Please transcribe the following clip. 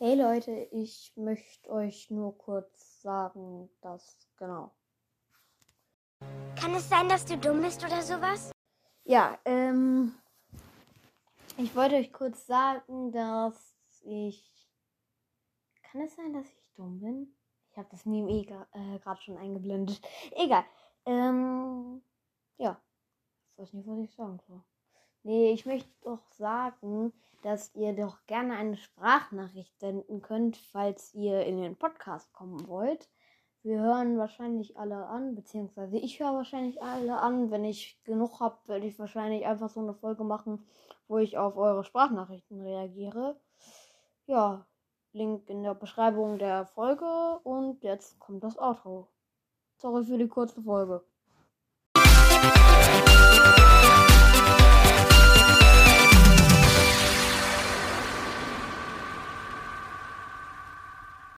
Hey Leute, ich möchte euch nur kurz sagen, dass genau. Kann es sein, dass du dumm bist oder sowas? Ja, ähm, ich wollte euch kurz sagen, dass ich. Kann es sein, dass ich dumm bin? Ich habe das Meme eh äh, gerade schon eingeblendet. Egal. Ähm, ja. Ich weiß nicht, was ich sagen soll. Nee, ich möchte doch sagen, dass ihr doch gerne eine Sprachnachricht senden könnt, falls ihr in den Podcast kommen wollt. Wir hören wahrscheinlich alle an, beziehungsweise ich höre wahrscheinlich alle an. Wenn ich genug habe, werde ich wahrscheinlich einfach so eine Folge machen, wo ich auf eure Sprachnachrichten reagiere. Ja, Link in der Beschreibung der Folge und jetzt kommt das Outro. Sorry für die kurze Folge.